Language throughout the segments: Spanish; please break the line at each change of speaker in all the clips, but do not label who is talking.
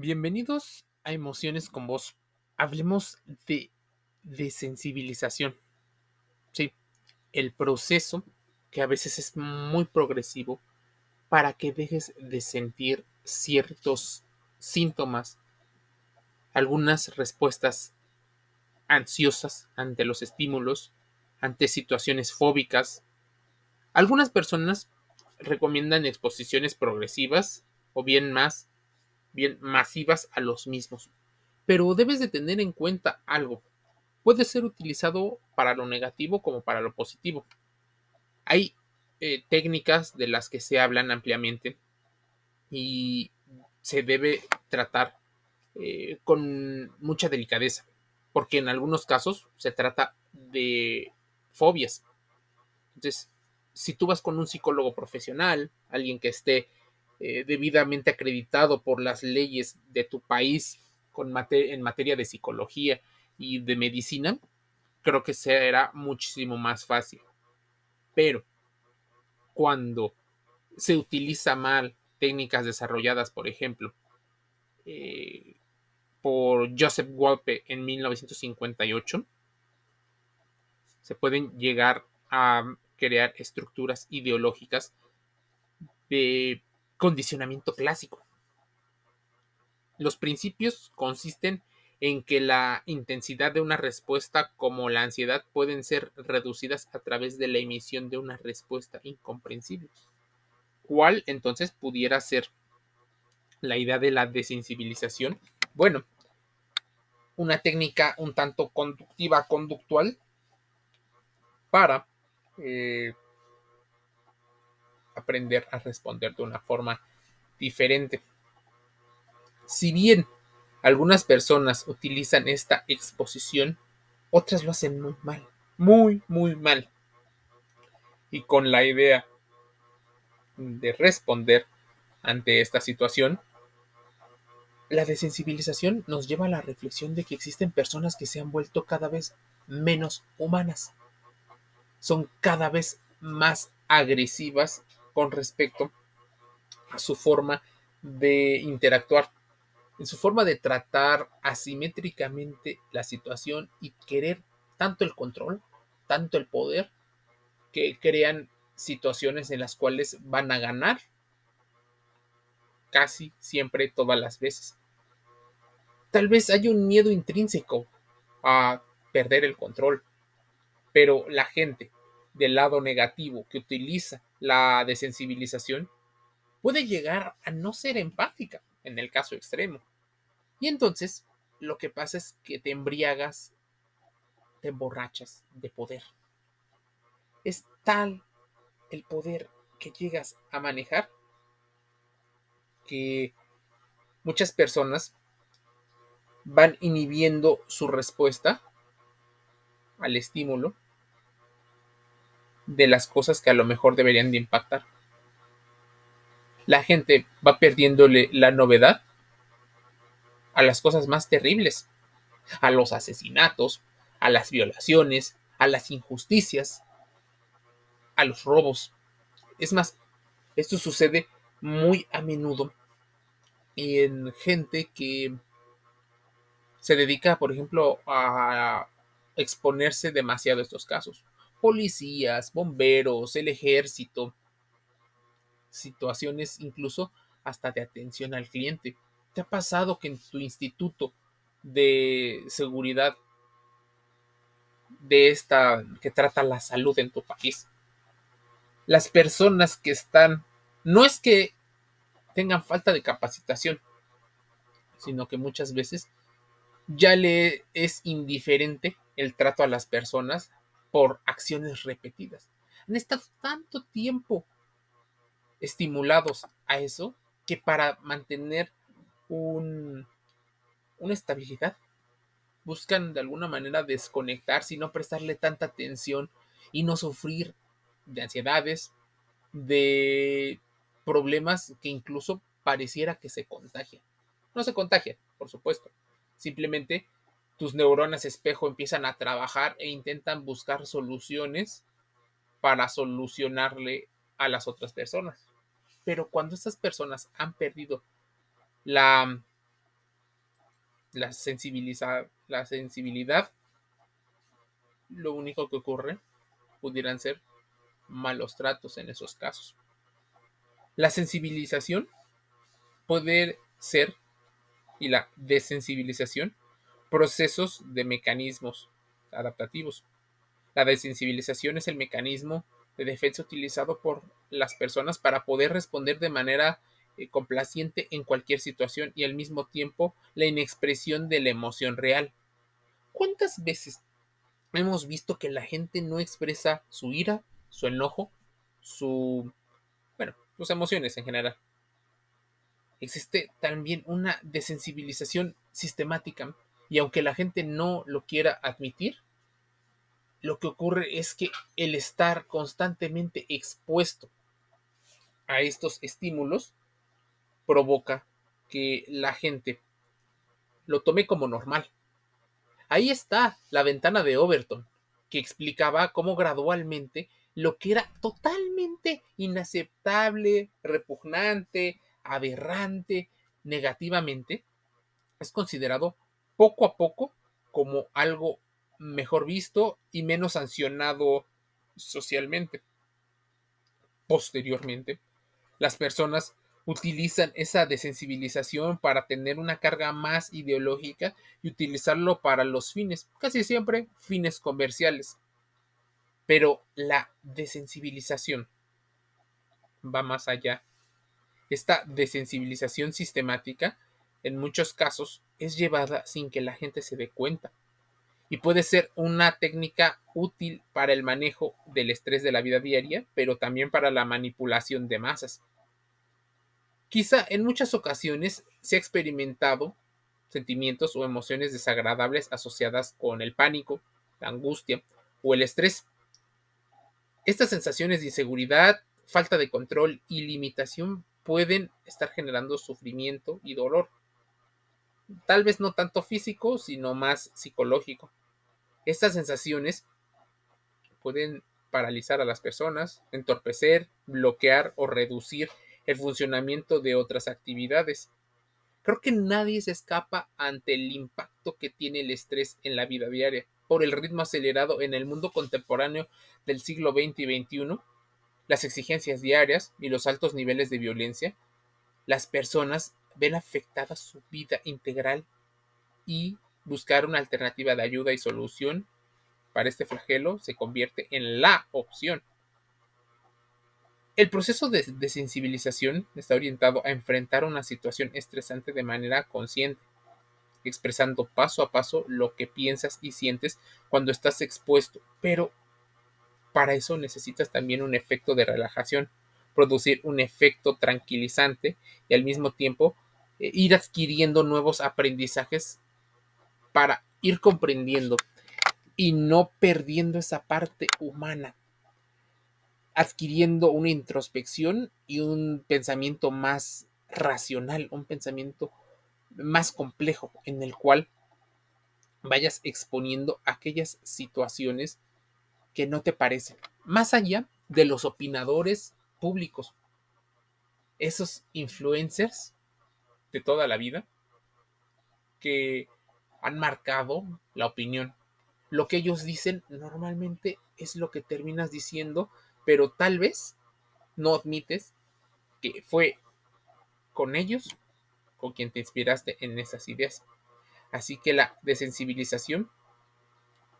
Bienvenidos a Emociones con Vos. Hablemos de desensibilización. Sí, el proceso que a veces es muy progresivo para que dejes de sentir ciertos síntomas, algunas respuestas ansiosas ante los estímulos, ante situaciones fóbicas. Algunas personas recomiendan exposiciones progresivas o bien más, bien masivas a los mismos. Pero debes de tener en cuenta algo. Puede ser utilizado para lo negativo como para lo positivo. Hay eh, técnicas de las que se hablan ampliamente y se debe tratar eh, con mucha delicadeza, porque en algunos casos se trata de fobias. Entonces, si tú vas con un psicólogo profesional, alguien que esté eh, debidamente acreditado por las leyes de tu país en materia de psicología y de medicina, creo que será muchísimo más fácil. Pero cuando se utiliza mal técnicas desarrolladas, por ejemplo, eh, por Joseph Walpe en 1958, se pueden llegar a crear estructuras ideológicas de condicionamiento clásico. Los principios consisten en que la intensidad de una respuesta como la ansiedad pueden ser reducidas a través de la emisión de una respuesta incomprensible. ¿Cuál entonces pudiera ser la idea de la desensibilización? Bueno, una técnica un tanto conductiva conductual para eh, aprender a responder de una forma diferente. Si bien algunas personas utilizan esta exposición, otras lo hacen muy mal, muy, muy mal. Y con la idea de responder ante esta situación, la desensibilización nos lleva a la reflexión de que existen personas que se han vuelto cada vez menos humanas. Son cada vez más agresivas con respecto a su forma de interactuar, en su forma de tratar asimétricamente la situación y querer tanto el control, tanto el poder, que crean situaciones en las cuales van a ganar casi siempre todas las veces. Tal vez haya un miedo intrínseco a perder el control, pero la gente del lado negativo que utiliza la desensibilización puede llegar a no ser empática en el caso extremo. Y entonces lo que pasa es que te embriagas, te emborrachas de poder. Es tal el poder que llegas a manejar que muchas personas van inhibiendo su respuesta al estímulo de las cosas que a lo mejor deberían de impactar. La gente va perdiéndole la novedad a las cosas más terribles, a los asesinatos, a las violaciones, a las injusticias, a los robos. Es más, esto sucede muy a menudo en gente que se dedica, por ejemplo, a exponerse demasiado a estos casos. Policías, bomberos, el ejército, situaciones incluso hasta de atención al cliente. ¿Te ha pasado que en tu instituto de seguridad de esta que trata la salud en tu país, las personas que están, no es que tengan falta de capacitación, sino que muchas veces ya le es indiferente el trato a las personas por acciones repetidas. Han estado tanto tiempo estimulados a eso que para mantener un, una estabilidad buscan de alguna manera desconectarse y no prestarle tanta atención y no sufrir de ansiedades, de problemas que incluso pareciera que se contagian. No se contagian, por supuesto. Simplemente tus neuronas espejo empiezan a trabajar e intentan buscar soluciones para solucionarle a las otras personas. Pero cuando estas personas han perdido la la, la sensibilidad, lo único que ocurre pudieran ser malos tratos en esos casos. La sensibilización puede ser, y la desensibilización, procesos de mecanismos adaptativos. La desensibilización es el mecanismo de defensa utilizado por las personas para poder responder de manera eh, complaciente en cualquier situación y al mismo tiempo la inexpresión de la emoción real. ¿Cuántas veces hemos visto que la gente no expresa su ira, su enojo, su bueno, sus emociones en general? Existe también una desensibilización sistemática y aunque la gente no lo quiera admitir, lo que ocurre es que el estar constantemente expuesto a estos estímulos provoca que la gente lo tome como normal. Ahí está la ventana de Overton, que explicaba cómo gradualmente lo que era totalmente inaceptable, repugnante, aberrante, negativamente, es considerado poco a poco como algo mejor visto y menos sancionado socialmente. Posteriormente, las personas utilizan esa desensibilización para tener una carga más ideológica y utilizarlo para los fines, casi siempre fines comerciales. Pero la desensibilización va más allá. Esta desensibilización sistemática, en muchos casos, es llevada sin que la gente se dé cuenta y puede ser una técnica útil para el manejo del estrés de la vida diaria, pero también para la manipulación de masas. Quizá en muchas ocasiones se ha experimentado sentimientos o emociones desagradables asociadas con el pánico, la angustia o el estrés. Estas sensaciones de inseguridad, falta de control y limitación pueden estar generando sufrimiento y dolor. Tal vez no tanto físico, sino más psicológico. Estas sensaciones pueden paralizar a las personas, entorpecer, bloquear o reducir el funcionamiento de otras actividades. Creo que nadie se escapa ante el impacto que tiene el estrés en la vida diaria. Por el ritmo acelerado en el mundo contemporáneo del siglo XX y XXI, las exigencias diarias y los altos niveles de violencia, las personas ven afectada su vida integral y buscar una alternativa de ayuda y solución para este flagelo se convierte en la opción. El proceso de desensibilización está orientado a enfrentar una situación estresante de manera consciente, expresando paso a paso lo que piensas y sientes cuando estás expuesto, pero para eso necesitas también un efecto de relajación, producir un efecto tranquilizante y al mismo tiempo ir adquiriendo nuevos aprendizajes para ir comprendiendo y no perdiendo esa parte humana, adquiriendo una introspección y un pensamiento más racional, un pensamiento más complejo en el cual vayas exponiendo aquellas situaciones que no te parecen, más allá de los opinadores públicos, esos influencers de toda la vida que han marcado la opinión. Lo que ellos dicen normalmente es lo que terminas diciendo, pero tal vez no admites que fue con ellos con quien te inspiraste en esas ideas. Así que la desensibilización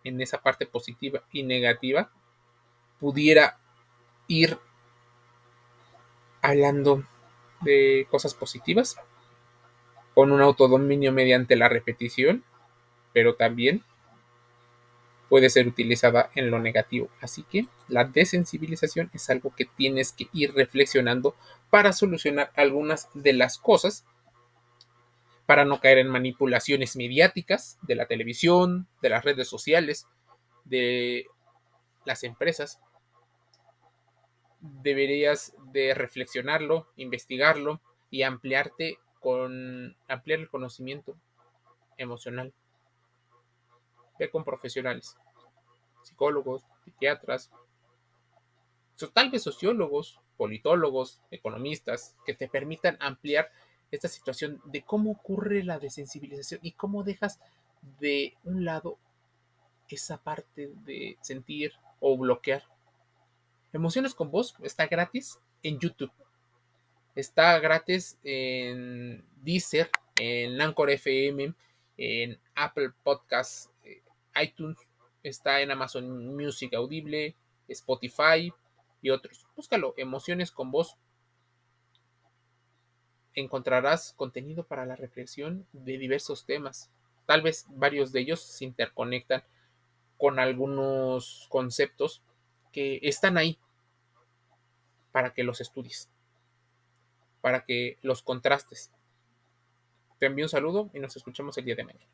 en esa parte positiva y negativa pudiera ir hablando de cosas positivas con un autodominio mediante la repetición pero también puede ser utilizada en lo negativo. Así que la desensibilización es algo que tienes que ir reflexionando para solucionar algunas de las cosas, para no caer en manipulaciones mediáticas de la televisión, de las redes sociales, de las empresas. Deberías de reflexionarlo, investigarlo y ampliarte con ampliar el conocimiento emocional ve con profesionales, psicólogos, psiquiatras, tal vez sociólogos, politólogos, economistas, que te permitan ampliar esta situación de cómo ocurre la desensibilización y cómo dejas de un lado esa parte de sentir o bloquear. Emociones con voz está gratis en YouTube. Está gratis en Deezer, en Anchor FM, en Apple Podcasts, eh, iTunes, está en Amazon Music Audible, Spotify y otros. Búscalo, Emociones con voz. Encontrarás contenido para la reflexión de diversos temas. Tal vez varios de ellos se interconectan con algunos conceptos que están ahí para que los estudies, para que los contrastes. Te envío un saludo y nos escuchamos el día de mañana.